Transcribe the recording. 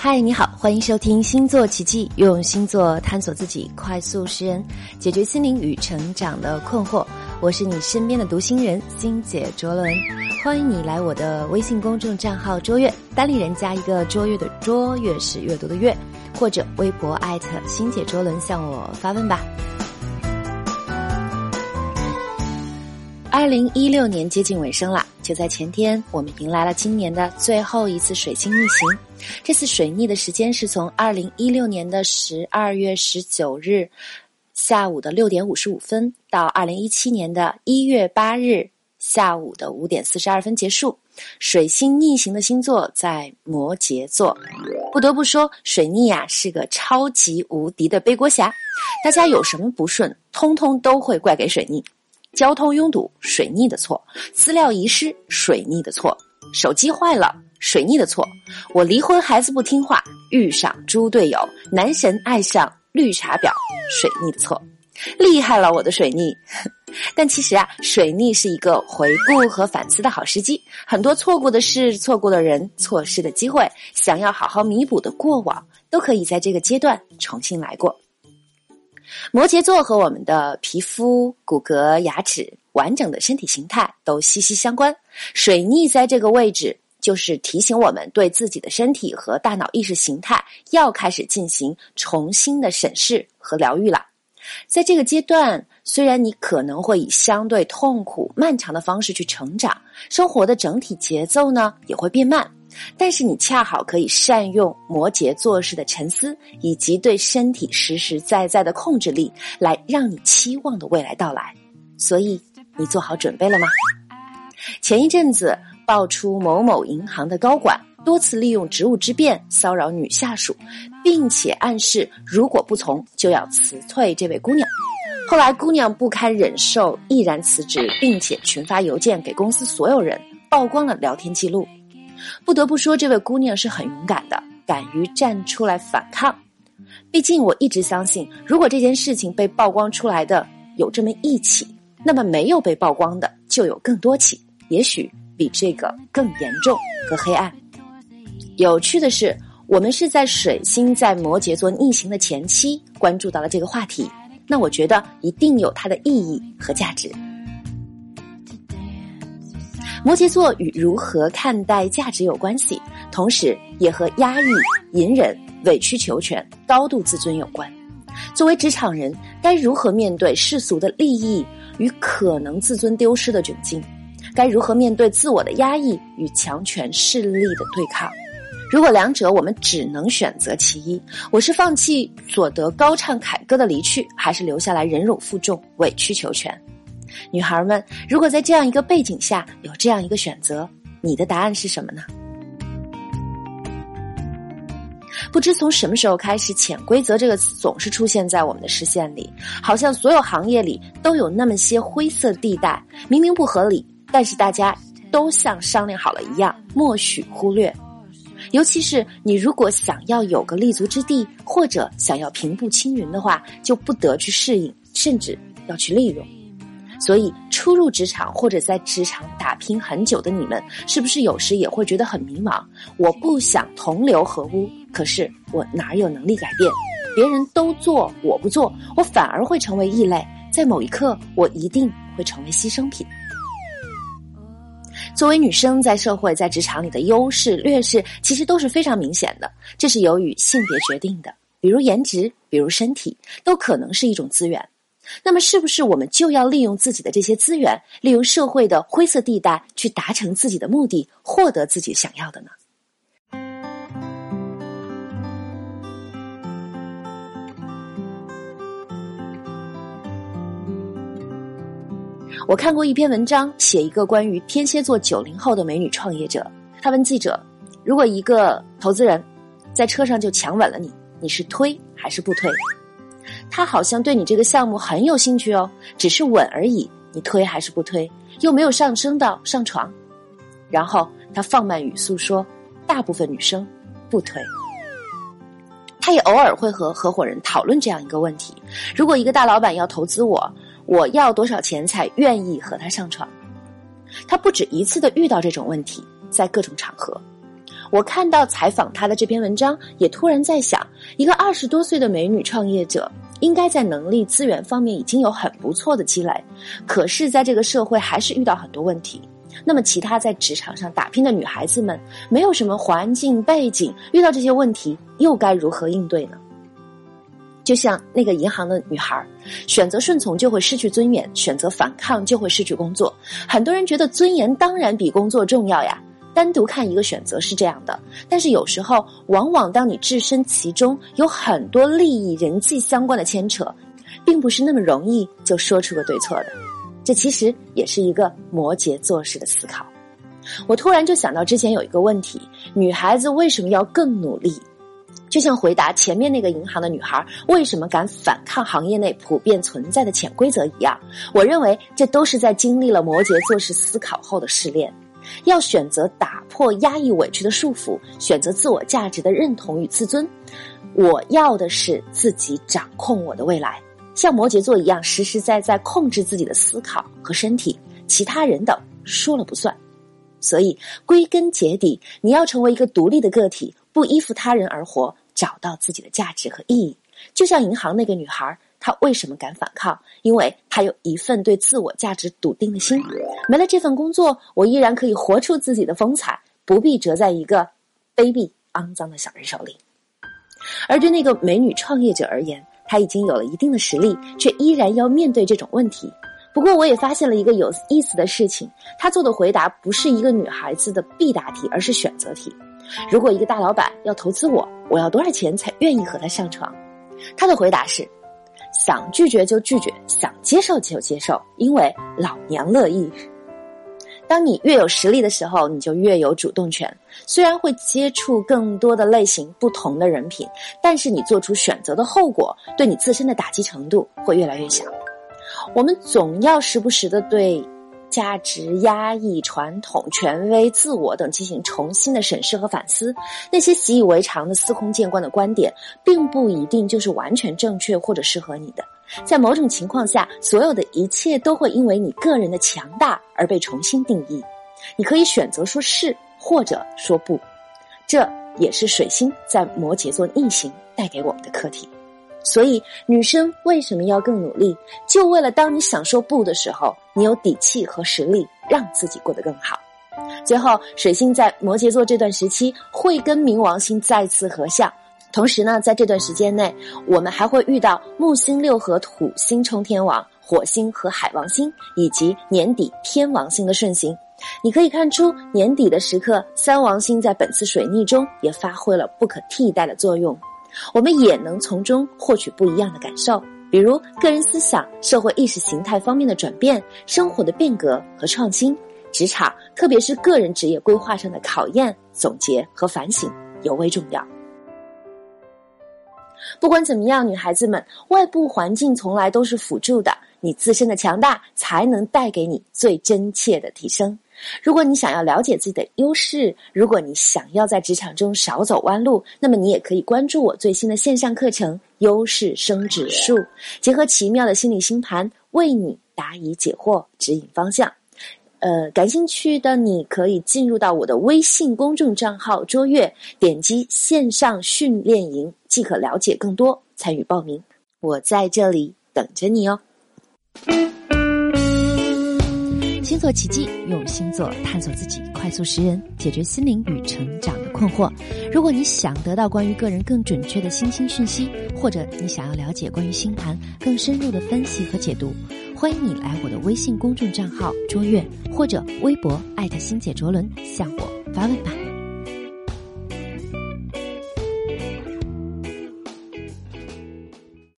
嗨，你好，欢迎收听星座奇迹，用星座探索自己，快速识人，解决心灵与成长的困惑。我是你身边的读心人星姐卓伦，欢迎你来我的微信公众账号卓越，单立人加一个卓越的卓越是阅读的阅，或者微博艾特星姐卓伦向我发问吧。二零一六年接近尾声了，就在前天，我们迎来了今年的最后一次水星逆行。这次水逆的时间是从二零一六年的十二月十九日下午的六点五十五分到二零一七年的一月八日下午的五点四十二分结束。水星逆行的星座在摩羯座。不得不说，水逆啊是个超级无敌的背锅侠，大家有什么不顺，通通都会怪给水逆。交通拥堵，水逆的错；资料遗失，水逆的错；手机坏了，水逆的错；我离婚，孩子不听话，遇上猪队友，男神爱上绿茶婊，水逆的错。厉害了，我的水逆！但其实啊，水逆是一个回顾和反思的好时机。很多错过的事、错过的人、错失的机会，想要好好弥补的过往，都可以在这个阶段重新来过。摩羯座和我们的皮肤、骨骼、牙齿、完整的身体形态都息息相关。水逆在这个位置，就是提醒我们对自己的身体和大脑意识形态要开始进行重新的审视和疗愈了。在这个阶段，虽然你可能会以相对痛苦、漫长的方式去成长，生活的整体节奏呢也会变慢。但是你恰好可以善用摩羯做事的沉思，以及对身体实实在在的控制力，来让你期望的未来到来。所以你做好准备了吗？前一阵子爆出某某银行的高管多次利用职务之便骚扰女下属，并且暗示如果不从就要辞退这位姑娘。后来姑娘不堪忍受，毅然辞职，并且群发邮件给公司所有人，曝光了聊天记录。不得不说，这位姑娘是很勇敢的，敢于站出来反抗。毕竟，我一直相信，如果这件事情被曝光出来的有这么一起，那么没有被曝光的就有更多起，也许比这个更严重和黑暗。有趣的是，我们是在水星在摩羯座逆行的前期关注到了这个话题，那我觉得一定有它的意义和价值。摩羯座与如何看待价值有关系，同时也和压抑、隐忍、委曲求全、高度自尊有关。作为职场人，该如何面对世俗的利益与可能自尊丢失的窘境？该如何面对自我的压抑与强权势力的对抗？如果两者我们只能选择其一，我是放弃所得高唱凯歌的离去，还是留下来忍辱负重、委曲求全？女孩们，如果在这样一个背景下有这样一个选择，你的答案是什么呢？不知从什么时候开始，“潜规则”这个词总是出现在我们的视线里，好像所有行业里都有那么些灰色地带，明明不合理，但是大家都像商量好了一样，默许忽略。尤其是你如果想要有个立足之地，或者想要平步青云的话，就不得去适应，甚至要去利用。所以，初入职场或者在职场打拼很久的你们，是不是有时也会觉得很迷茫？我不想同流合污，可是我哪有能力改变？别人都做，我不做，我反而会成为异类。在某一刻，我一定会成为牺牲品。作为女生，在社会、在职场里的优势、劣势，其实都是非常明显的。这是由于性别决定的，比如颜值，比如身体，都可能是一种资源。那么，是不是我们就要利用自己的这些资源，利用社会的灰色地带，去达成自己的目的，获得自己想要的呢？我看过一篇文章，写一个关于天蝎座九零后的美女创业者。他问记者：“如果一个投资人，在车上就强吻了你，你是推还是不推？”他好像对你这个项目很有兴趣哦，只是吻而已，你推还是不推？又没有上升到上床。然后他放慢语速说：“大部分女生不推。”他也偶尔会和合伙人讨论这样一个问题：如果一个大老板要投资我，我要多少钱才愿意和他上床？他不止一次的遇到这种问题，在各种场合。我看到采访他的这篇文章，也突然在想，一个二十多岁的美女创业者，应该在能力资源方面已经有很不错的积累，可是，在这个社会还是遇到很多问题。那么，其他在职场上打拼的女孩子们，没有什么环境背景，遇到这些问题又该如何应对呢？就像那个银行的女孩，选择顺从就会失去尊严，选择反抗就会失去工作。很多人觉得尊严当然比工作重要呀。单独看一个选择是这样的，但是有时候，往往当你置身其中，有很多利益、人际相关的牵扯，并不是那么容易就说出个对错的。这其实也是一个摩羯做事的思考。我突然就想到，之前有一个问题：女孩子为什么要更努力？就像回答前面那个银行的女孩为什么敢反抗行业内普遍存在的潜规则一样，我认为这都是在经历了摩羯做事思考后的试炼。要选择打破压抑委屈的束缚，选择自我价值的认同与自尊。我要的是自己掌控我的未来，像摩羯座一样实实在在控制自己的思考和身体，其他人等说了不算。所以归根结底，你要成为一个独立的个体。不依附他人而活，找到自己的价值和意义。就像银行那个女孩，她为什么敢反抗？因为她有一份对自我价值笃定的心。没了这份工作，我依然可以活出自己的风采，不必折在一个卑鄙肮脏的小人手里。而对那个美女创业者而言，她已经有了一定的实力，却依然要面对这种问题。不过，我也发现了一个有意思的事情：她做的回答不是一个女孩子的必答题，而是选择题。如果一个大老板要投资我，我要多少钱才愿意和他上床？他的回答是：想拒绝就拒绝，想接受就接受，因为老娘乐意。当你越有实力的时候，你就越有主动权。虽然会接触更多的类型、不同的人品，但是你做出选择的后果，对你自身的打击程度会越来越小。我们总要时不时的对。价值压抑、传统、权威、自我等进行重新的审视和反思，那些习以为常的司空见惯的观点，并不一定就是完全正确或者适合你的。在某种情况下，所有的一切都会因为你个人的强大而被重新定义。你可以选择说是或者说不，这也是水星在摩羯座逆行带给我们的课题。所以，女生为什么要更努力？就为了当你想说不的时候，你有底气和实力让自己过得更好。最后，水星在摩羯座这段时期会跟冥王星再次合相，同时呢，在这段时间内，我们还会遇到木星六合土星冲天王、火星和海王星，以及年底天王星的顺行。你可以看出，年底的时刻，三王星在本次水逆中也发挥了不可替代的作用。我们也能从中获取不一样的感受，比如个人思想、社会意识形态方面的转变、生活的变革和创新、职场，特别是个人职业规划上的考验、总结和反省尤为重要。不管怎么样，女孩子们，外部环境从来都是辅助的，你自身的强大才能带给你最真切的提升。如果你想要了解自己的优势，如果你想要在职场中少走弯路，那么你也可以关注我最新的线上课程《优势升指数》，结合奇妙的心理星盘，为你答疑解惑，指引方向。呃，感兴趣的你可以进入到我的微信公众账号“卓越”，点击线上训练营，即可了解更多，参与报名。我在这里等着你哦。星座奇迹，用星座探索自己，快速识人，解决心灵与成长的困惑。如果你想得到关于个人更准确的星星讯息，或者你想要了解关于星盘更深入的分析和解读，欢迎你来我的微信公众账号“卓越”或者微博艾特星姐卓伦向我发问吧。